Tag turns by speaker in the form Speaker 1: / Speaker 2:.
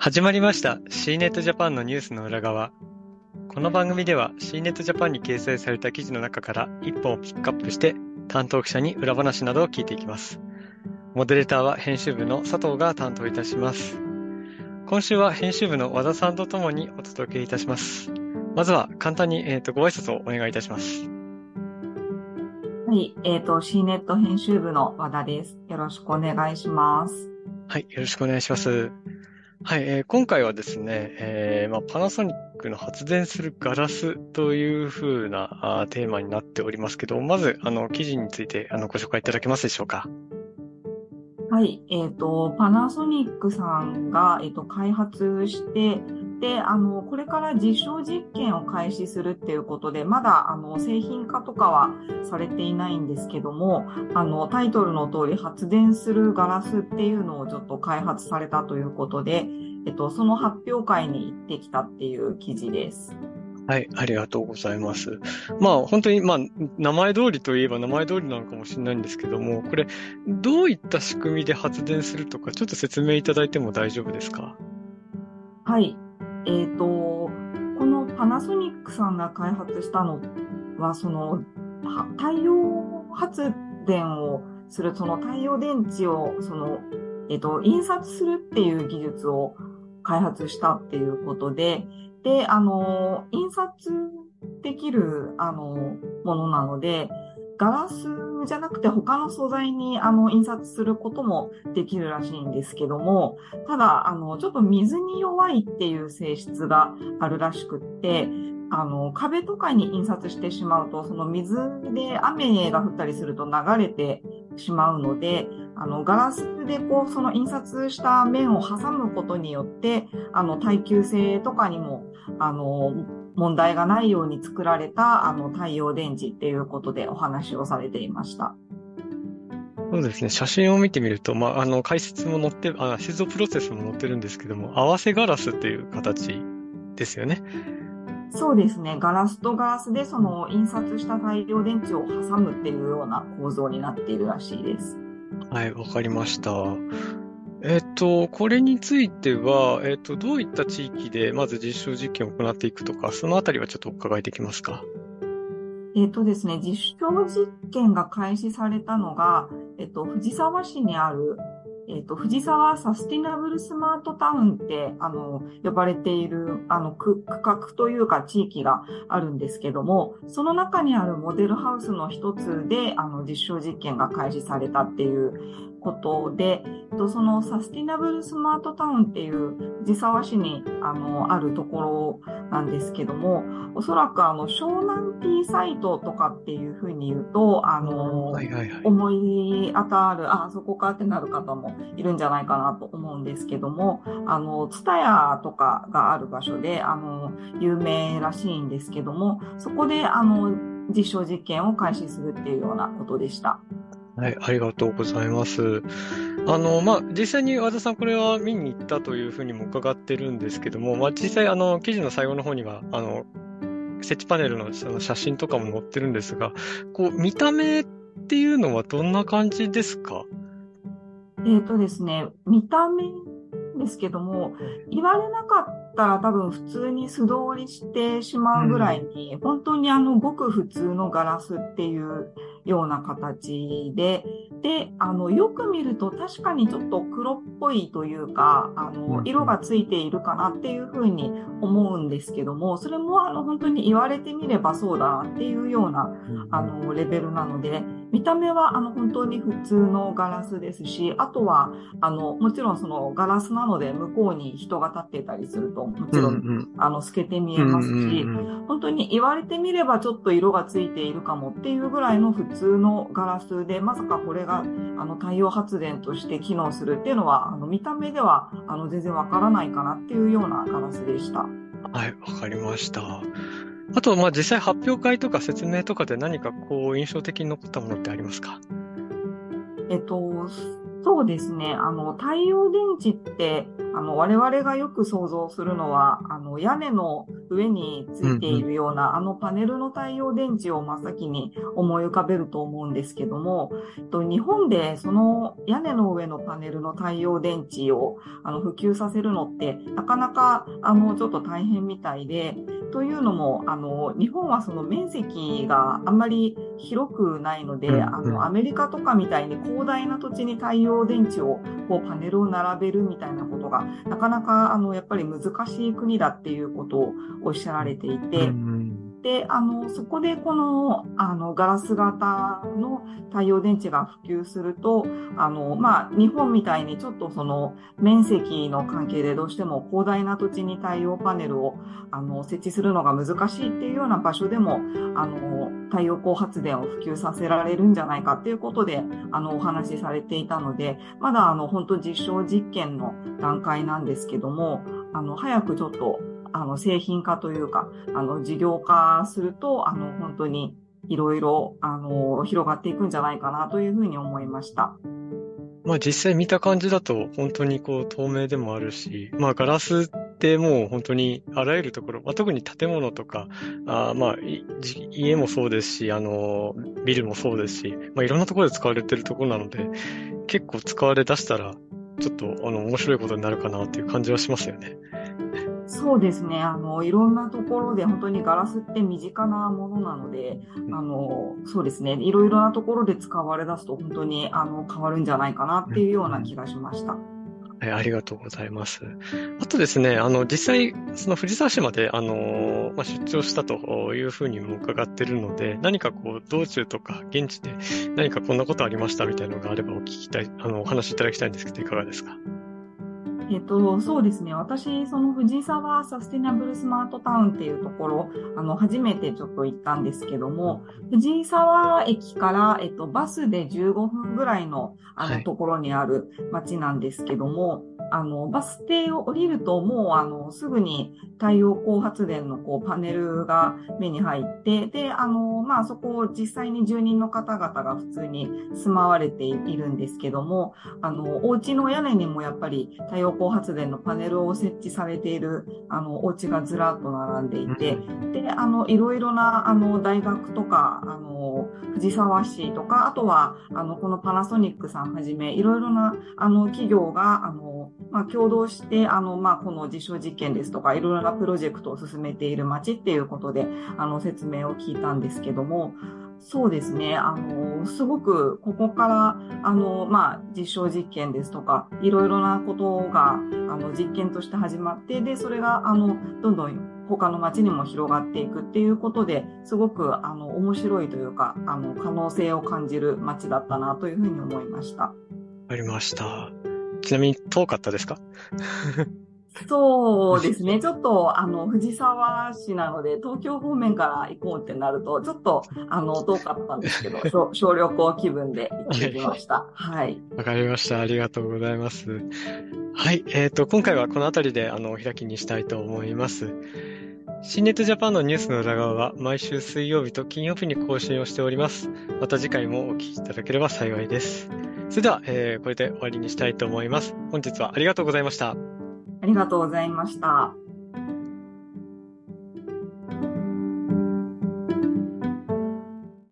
Speaker 1: 始まりました C ネットジャパンのニュースの裏側。この番組では C ネットジャパンに掲載された記事の中から一本をピックアップして担当記者に裏話などを聞いていきます。モデレーターは編集部の佐藤が担当いたします。今週は編集部の和田さんとともにお届けいたします。まずは簡単に、えー、とご挨拶をお願いいたします。
Speaker 2: はい、えっ、と、C ネット編集部の和田です。よろしくお願いします。
Speaker 1: はい、よろしくお願いします。はい、えー今回はですね、えーまあ、パナソニックの発電するガラスというふうなあーテーマになっておりますけど、まず、あの、記事についてあのご紹介いただけますでしょうか？
Speaker 2: はい、えっ、と、パナソニックさんが、えっ、と、開発して、で、あの、これから実証実験を開始するっていうことで、まだ、あの、製品化とかはされていないんですけども、あの、タイトルの通り発電するガラスっていうのをちょっと開発されたということで、えっと、その発表会に行ってきたっていう記事です。
Speaker 1: はい、ありがとうございます。まあ、本当に、まあ、名前通りといえば名前通りなのかもしれないんですけども、これ、どういった仕組みで発電するとか、ちょっと説明いただいても大丈夫ですか？
Speaker 2: はい。えっ、と、このパナソニックさんが開発したのは、その、太陽発電をする、その太陽電池を、その、えっ、と、印刷するっていう技術を開発したっていうことで、で、あの、印刷できる、あの、ものなので、ガラスじゃなくて他の素材にあの印刷することもできるらしいんですけども、ただ、あの、ちょっと水に弱いっていう性質があるらしくって、あの、壁とかに印刷してしまうと、その水で雨が降ったりすると流れてしまうので、あの、ガラスでこう、その印刷した面を挟むことによって、あの、耐久性とかにも、あの、問題がないように作られた、あの、太陽電池っていうことでお話をされていました。
Speaker 1: そうですね。写真を見てみると、まあ、あの、解説も載って、あ、製造プロセスも載ってるんですけども、合わせガラスっていう形ですよね。
Speaker 2: そうですね。ガラスとガラスでその印刷した太陽電池を挟むっていうような構造になっているらしいです。
Speaker 1: はい、わかりました。えっと、これについては、えっと、どういった地域でまず実証実験を行っていくとか、そのあたりはちょっとお伺いできますか？
Speaker 2: えっとですね、実証実験が開始されたのが、えっと、藤沢市にある、えっと、藤沢サスティナブルスマートタウンって、あの、呼ばれている、あの、区画というか地域があるんですけども、その中にあるモデルハウスの一つで、あの、実証実験が開始されたっていうことで、えっとそのサスティナブルスマートタウンっていう藤沢市にあのあるところなんですけども、おそらくあの湘南 T サイトとかっていうふうに言うと、あの、
Speaker 1: はいはいはい。
Speaker 2: 思い当たる、あ、そこかってなる方もいるんじゃないかなと思うんですけども、あの、ツタヤとかがある場所で、あの、有名らしいんですけども、そこで、あの、実証実験を開始するっていうようなことでした。
Speaker 1: はい、ありがとうございます。あの、まあ、実際に和田さんこれは見に行ったというふうにも伺ってるんですけども、まあ、実際あの、記事の最後の方には、あの、設置パネルのその写真とかも載ってるんですが、こう、見た目っていうのはどんな感じですか？
Speaker 2: えっ、とですね、見た目ですけども、言われなかったら多分普通に素通りしてしまうぐらいに、本当にあの、ごく普通のガラスっていうような形で、で、あの、よく見ると確かにちょっと黒っぽいというか、あの、色がついているかなっていうふうに思うんですけども、それもあの、本当に言われてみればそうだなっていうような、あの、レベルなので、見た目はあの、本当に普通のガラスですし、あとは、あの、もちろんそのガラスなので向こうに人が立ってたりすると、もちろん、
Speaker 1: ん、
Speaker 2: あの、透けて見えますし、
Speaker 1: うんうんうん
Speaker 2: 本当に言われてみればちょっと色がついているかもっていうぐらいの普通のガラスで、まさかこれがあの太陽発電として機能するっていうのは、あの見た目ではあの全然わからないかなっていうようなガラスでした。
Speaker 1: はい、わかりました。あと、まあ、実際発表会とか説明とかで何かこう印象的に残ったものってありますか？
Speaker 2: えっと、そうですね。あの、太陽電池って、あの、我々がよく想像するのは、あの、屋根の上についているような、あのパネルの太陽電池を真っ先に思い浮かべると思うんですけども、日本でその屋根の上のパネルの太陽電池をあの普及させるのって、なかなかあのちょっと大変みたいで、というのも、あの、日本はその面積があんまり広くないので、あの、アメリカとかみたいに広大な土地に太陽電池を、こう、パネルを並べるみたいなことが、なかなか、あの、やっぱり難しい国だっていうことをおっしゃられていて、で、あの、そこでこの、あの、ガラス型の太陽電池が普及すると、あの、まあ、日本みたいにちょっとその、面積の関係でどうしても広大な土地に太陽パネルを、あの、設置するのが難しいっていうような場所でも、あの、太陽光発電を普及させられるんじゃないかっていうことで、あの、お話しされていたので、まだあの、本当実証実験の段階なんですけども、あの、早くちょっと、あの、製品化というか、あの、事業化すると、あの、本当にいろいろ、あの、広がっていくんじゃないかなというふうに思いました。
Speaker 1: まあ実際見た感じだと本当にこう透明でもあるし、まあガラスってもう本当にあらゆるところ、まあ、特に建物とか、あまあ家もそうですし、あの、ビルもそうですし、まあいろんなところで使われてるところなので、結構使われ出したら、ちょっとあの面白いことになるかなっていう感じはしますよね。
Speaker 2: そうですね。あの、いろんなところで本当にガラスって身近なものなので、あの、そうですね。いろいろなところで使われ出すと本当にあの変わるんじゃないかなっていうような気がしました。
Speaker 1: はい、ありがとうございます。あとですね、あの、実際、その藤沢市まで、あの、まあ、出張したというふうにも伺ってるので、何かこう、道中とか現地で何かこんなことありましたみたいなのがあればお聞きたい、あの、お話しいただきたいんですけど、いかがですか？
Speaker 2: えっと、そうですね。私、その藤沢サステナブルスマートタウンっていうところ、あの、初めてちょっと行ったんですけども、藤沢駅から、えっと、バスで15分ぐらいの、あの、ところにある街なんですけども、あの、バス停を降りると、もう、あの、すぐに太陽光発電の、こう、パネルが目に入って、で、あの、まあ、そこを実際に住人の方々が普通に住まわれているんですけども、あの、お家の屋根にもやっぱり太陽光発電のパネルを設置されている、あの、お家がずらっと並んでいて、で、あの、いろいろな、あの、大学とか、あの、藤沢市とか、あとは、あの、このパナソニックさんはじめ、いろいろな、あの、企業が、あの、まあ、共同して、あの、まあ、この実証実験ですとか、いろいろなプロジェクトを進めている街っていうことで、あの、説明を聞いたんですけども、そうですね。あの、すごく、ここから、あの、まあ、実証実験ですとか、いろいろなことが、あの、実験として始まって、で、それが、あの、どんどん他の街にも広がっていくっていうことで、すごく、あの、面白いというか、あの、可能性を感じる街だったなというふうに思いました。わ
Speaker 1: かりました。ちなみに遠かったですか？
Speaker 2: そうですね。ちょっと、あの、藤沢市なので、東京方面から行こうってなると、ちょっと、あの、遠かったんですけど、小旅行気分で行ってきました。はい。
Speaker 1: わ、かりました。ありがとうございます。はい。えっ、ー、と、今回はこの辺りで、あの、お開きにしたいと思います。新ネットジャパンのニュースの裏側は毎週水曜日と金曜日に更新をしております。また次回もお聞きいただければ幸いです。それでは、えー、これで終わりにしたいと思います。本日はありがとうございました。
Speaker 2: ありがとうございました。